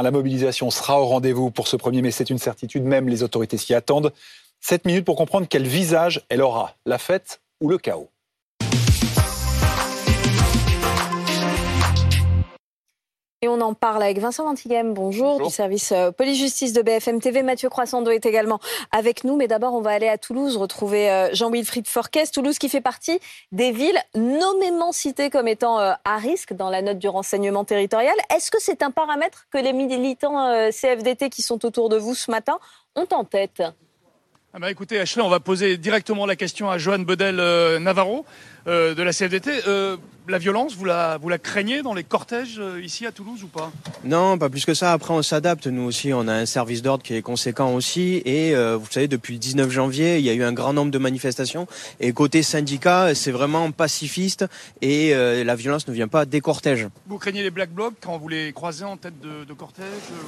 La mobilisation sera au rendez-vous pour ce 1er mai, c'est une certitude, même les autorités s'y attendent. 7 minutes pour comprendre quel visage elle aura, la fête ou le chaos. Et on en parle avec Vincent Ventighem, bonjour, du service euh, police-justice de BFM TV. Mathieu Croissando est également avec nous. Mais d'abord, on va aller à Toulouse retrouver euh, Jean-Wilfried Forquès. Toulouse qui fait partie des villes nommément citées comme étant euh, à risque dans la note du renseignement territorial. Est-ce que c'est un paramètre que les militants CFDT qui sont autour de vous ce matin ont en tête? Ah bah écoutez, Ashley, on va poser directement la question à Johan Bedel-Navarro de la CFDT la violence, vous la, vous la craignez dans les cortèges euh, ici à Toulouse ou pas? Non, pas plus que ça. Après, on s'adapte. Nous aussi, on a un service d'ordre qui est conséquent aussi. Et euh, vous savez, depuis le 19 janvier, il y a eu un grand nombre de manifestations. Et côté syndicat, c'est vraiment pacifiste et euh, la violence ne vient pas des cortèges. Vous craignez les black blocs quand vous les croisez en tête de, cortège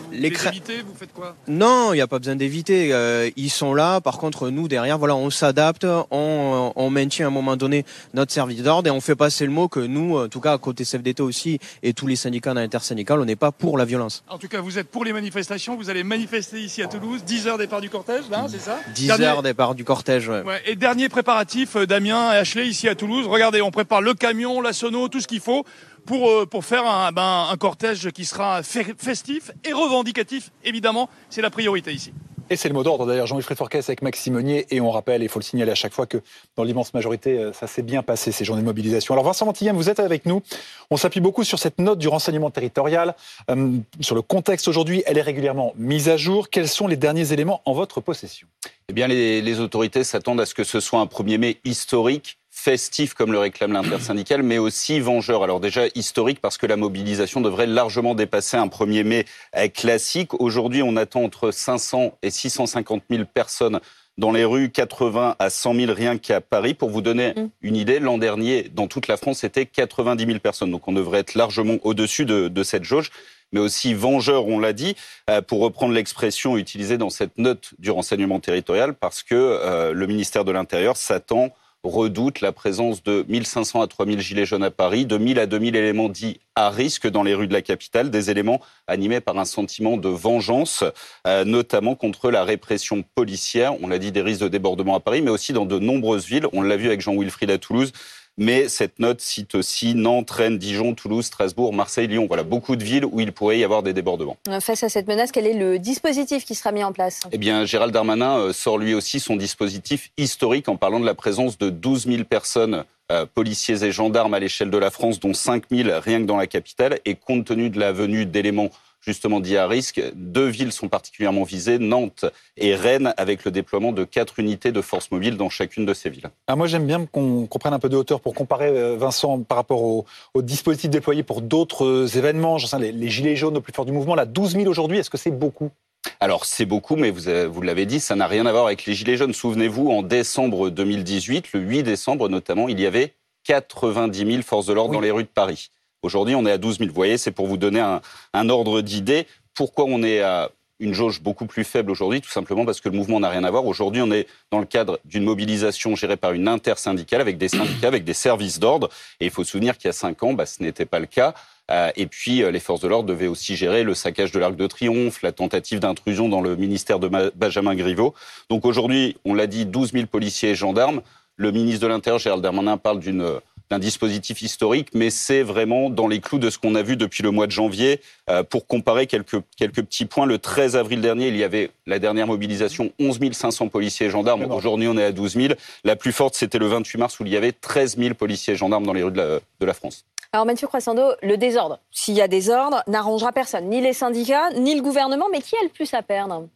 Vous les, évitez Vous faites quoi? Non, il n'y a pas besoin d'éviter. ils sont là. Par contre, nous, derrière, voilà, on s'adapte. On, on maintient à un moment donné notre service d'ordre et on fait passer le mot que nous, en tout cas côté CFDT aussi, et tous les syndicats intersyndical, on n'est pas pour la violence. En tout cas, vous êtes pour les manifestations, vous allez manifester ici à Toulouse, 10 heures départ du cortège, là, c'est ça? 10 heures départ du cortège, ouais. Et dernier préparatif, euh, Damien et Ashley, ici à Toulouse, regardez, on prépare le camion, la sono, tout ce qu'il faut pour, euh, pour faire un, ben, un cortège qui sera festif et revendicatif, évidemment, c'est la priorité ici. Et c'est le mot d'ordre d'ailleurs, Jean-Wilfried Forquès avec Maxime Monnier. Et on rappelle, il faut le signaler à chaque fois, que dans l'immense majorité, euh, ça s'est bien passé, ces journées de mobilisation. Alors Vincent Mantillem, vous êtes avec nous. On s'appuie beaucoup sur cette note du renseignement territorial, euh, sur le contexte aujourd'hui. Elle est régulièrement mise à jour. Quels sont les derniers éléments en votre possession? Eh bien, les, les autorités s'attendent à ce que ce soit un 1er mai historique festif comme le réclame l'intersyndical, mais aussi vengeur. Alors déjà historique parce que la mobilisation devrait largement dépasser un 1er mai classique. Aujourd'hui, on attend entre 500 et 650 000 personnes dans les rues, 80 à 100 000 rien qu'à Paris. Pour vous donner mm. une idée, l'an dernier, dans toute la France, c'était 90 000 personnes. Donc on devrait être largement au-dessus de, cette jauge mais aussi vengeur, on l'a dit, euh, pour reprendre l'expression utilisée dans cette note du renseignement territorial, parce que euh, le ministère de l'Intérieur s'attend redoute la présence de 1500 à 3000 gilets jaunes à Paris, de 1000 à 2000 éléments dits à risque dans les rues de la capitale, des éléments animés par un sentiment de vengeance, euh, notamment contre la répression policière. On l'a dit, des risques de débordement à Paris, mais aussi dans de nombreuses villes. On l'a vu avec Jean-Wilfried à Toulouse. Mais cette note cite aussi Nantes, Rennes, Dijon, Toulouse, Strasbourg, Marseille, Lyon. Voilà, beaucoup de villes où il pourrait y avoir des débordements. Face à cette menace, quel est le dispositif qui sera mis en place? Eh bien, Gérald Darmanin euh, sort lui aussi son dispositif historique en parlant de la présence de 12 000 personnes euh, policiers et gendarmes à l'échelle de la France, dont 5 000 rien que dans la capitale. Et compte tenu de la venue d'éléments justement dit à risque. Deux villes sont particulièrement visées, Nantes et Rennes, avec le déploiement de quatre unités de force mobile dans chacune de ces villes. Ah, moi, j'aime bien qu'on prenne un peu de hauteur pour comparer, euh, Vincent, par rapport aux au dispositifs déployés pour d'autres euh, événements. Sais, les, les, gilets jaunes au plus fort du mouvement, là, 12 000 aujourd'hui, est-ce que c'est beaucoup? Alors c'est beaucoup, mais vous, vous l'avez dit, ça n'a rien à voir avec les Gilets jaunes. Souvenez-vous, en décembre 2018, le 8 décembre notamment, il y avait 90 000 forces de l'ordre dans les rues de Paris. Aujourd'hui, on est à 12 000. Vous voyez, c'est pour vous donner un, ordre d'idée. Pourquoi on est à une jauge beaucoup plus faible aujourd'hui, tout simplement parce que le mouvement n'a rien à voir. Aujourd'hui, on est dans le cadre d'une mobilisation gérée par une intersyndicale avec des syndicats, avec des services d'ordre. Et il faut se souvenir qu'il y a cinq ans, bah, ce n'était pas le cas. Euh, et puis, euh, les forces de l'ordre devaient aussi gérer le saccage de l'Arc de Triomphe, la tentative d'intrusion dans le ministère de Benjamin Griveaux. Donc aujourd'hui, on l'a dit, 12 000 policiers et gendarmes. Le ministre de l'Intérieur, Gérald Darmanin, parle d'une d'un dispositif historique, mais c'est vraiment dans les clous de ce qu'on a vu depuis le mois de janvier. Euh, pour comparer quelques, quelques petits points, le 13 avril dernier, il y avait la dernière mobilisation, 11 500 policiers et gendarmes. Aujourd'hui, on est à 12 000. La plus forte, c'était le 28 mars, où il y avait 13 000 policiers et gendarmes dans les rues de la, de la France. Alors Mathieu Croissando, le désordre, s'il y a désordre, n'arrangera personne, ni les syndicats, ni le gouvernement, mais qui a le plus à perdre?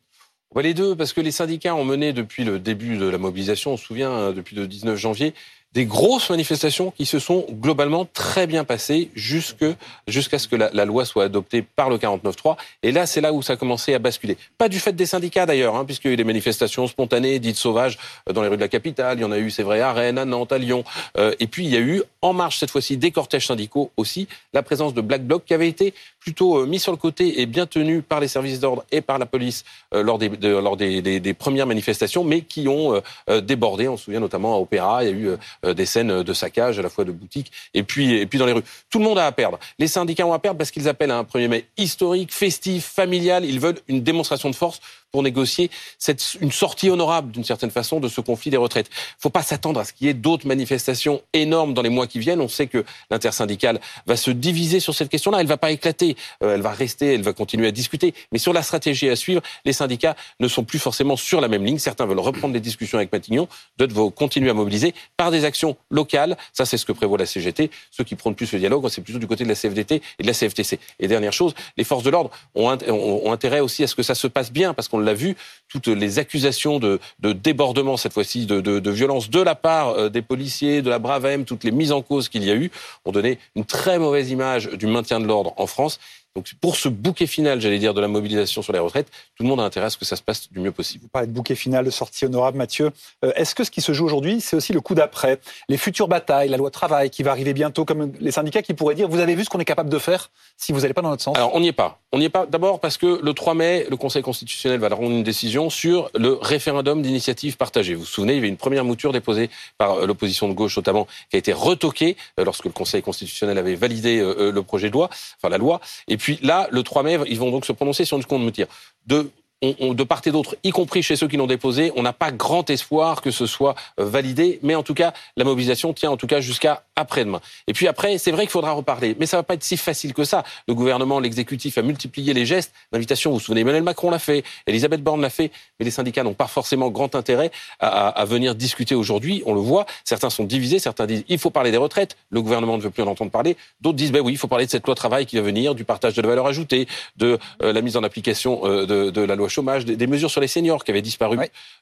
Les deux, parce que les syndicats ont mené depuis le début de la mobilisation, on se souvient, hein, depuis le 19 janvier, des grosses manifestations qui se sont globalement très bien passées jusqu'à ce que la, loi soit adoptée par le 49.3. Et là, c'est là où ça a commencé à basculer. Pas du fait des syndicats d'ailleurs, hein, puisqu'il y a eu des manifestations spontanées, dites sauvages, euh, dans les rues de la capitale. Il y en a eu, c'est vrai, à Rennes, à Nantes, à Lyon. Euh, et puis, il y a eu, en marche cette fois-ci, des cortèges syndicaux aussi, la présence de Black Bloc qui avait été plutôt euh, mis sur le côté et bien tenu par les services d'ordre et par la police lors, des, lors des, des, premières manifestations, mais qui ont débordé. On se souvient notamment à Opéra, il y a eu des scènes de saccage à la fois de boutiques et puis, et puis dans les rues. Tout le monde a à perdre. Les syndicats ont à perdre parce qu'ils appellent à un 1er mai historique, festif, familial. Ils veulent une démonstration de force pour négocier cette, une sortie honorable, d'une certaine façon, de ce conflit des retraites. Il ne faut pas s'attendre à ce qu'il y ait d'autres manifestations énormes dans les mois qui viennent. On sait que l'intersyndicale va se diviser sur cette question-là. Elle ne va pas éclater. Euh, elle va rester, elle va continuer à discuter. Mais sur la stratégie à suivre, les syndicats ne sont plus forcément sur la même ligne. Certains veulent reprendre les discussions avec Matignon. D'autres vont continuer à mobiliser par des actions locales. Ça, c'est ce que prévoit la CGT. Ceux qui prônent plus le dialogue, c'est plutôt du côté de la CFDT et de la CFTC. Et dernière chose, les forces de l'ordre ont, ont, intérêt aussi à ce que ça se passe bien, parce qu'on l'a vu, toutes les accusations de, débordement, cette fois-ci, de, violence de la part euh, des policiers, de la Bravem, toutes les mises en cause qu'il y a eu, ont donné une très mauvaise image du maintien de l'ordre en France. Donc pour ce bouquet final, j'allais dire, de la mobilisation sur les retraites, tout le monde a intérêt à ce que ça se passe du mieux possible. Vous parlez de bouquet final, de sortie honorable, Mathieu. Euh, est-ce que ce qui se joue aujourd'hui, c'est aussi le coup d'après Les futures batailles, la loi travail qui va arriver bientôt, comme les syndicats qui pourraient dire, vous avez vu ce qu'on est capable de faire si vous n'allez pas dans notre sens? Alors on n'y est pas. On n'y est pas d'abord parce que le 3 mai, le Conseil constitutionnel va rendre une décision sur le référendum d'initiative partagée. Vous vous souvenez, il y avait une première mouture déposée par euh, l'opposition de gauche notamment, qui a été retoquée euh, lorsque le Conseil constitutionnel avait validé le projet de loi, enfin la loi. Et puis là, le 3 mai, ils vont donc se prononcer sur une seconde mouture. De de part et d'autre, y compris chez ceux qui l'ont déposé, on n'a pas grand espoir que ce soit euh, validé, mais en tout cas, la mobilisation tient en tout cas jusqu'à après-demain. Et puis après, c'est vrai qu'il faudra reparler, mais ça va pas être si facile que ça. Le gouvernement, l'exécutif a multiplié les gestes d'invitation. Vous vous souvenez, Emmanuel Macron l'a fait, Elisabeth Borne l'a fait, mais les syndicats n'ont pas forcément grand intérêt à, venir discuter aujourd'hui. On le voit, certains sont divisés, certains disent il faut parler des retraites, le gouvernement ne veut plus en entendre parler. D'autres disent ben oui, il faut parler de cette loi travail qui va venir, du partage de la valeur ajoutée, de euh, la mise en application euh, de la loi chômage, des, mesures sur les seniors qui avaient disparu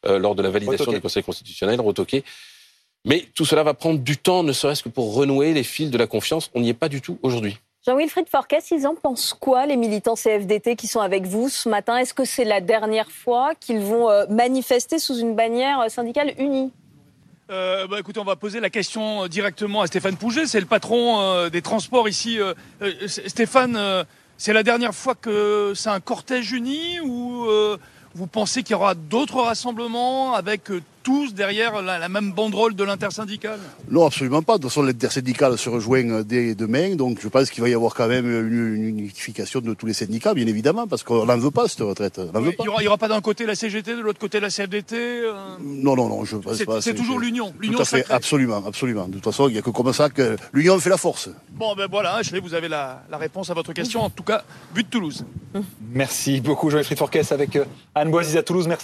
euh, lors de la validation du Conseil constitutionnel, retoquées. Mais tout cela va prendre du temps, ne serait-ce que pour renouer les fils de la confiance. On n'y est pas du tout aujourd'hui. Jean-Wilfried Forquès, ils en pensent quoi, les militants CFDT qui sont avec vous ce matin? Est-ce que c'est la dernière fois qu'ils vont euh, manifester sous une bannière euh, syndicale unie? Euh, bah, écoutez, on va poser la question directement à Stéphane Pouget, c'est le patron des transports ici. Stéphane, c'est la dernière fois que c'est un cortège uni ou vous pensez qu'il y aura d'autres rassemblements avec euh, tous derrière la, même banderole de l'intersyndicale? Non, absolument pas. De toute façon, l'intersyndicale se rejoint euh, dès demain. Donc je pense qu'il va y avoir quand même une, unification de tous les syndicats, bien évidemment, parce qu'on n'en veut pas, cette retraite. il n'y aura, pas d'un côté la CGT, de l'autre côté la CFDT euh? Non, non, non, je pense pas. C'est toujours l'union. Tout à fait, absolument, absolument. De toute façon, il n'y a que comme ça que l'union fait la force. Bon, ben voilà, Ashley, vous avez la, réponse à votre question. En tout cas, but de Toulouse. Merci beaucoup, Jean-Yves Forquès, avec Anne Boisy à Toulouse. Merci.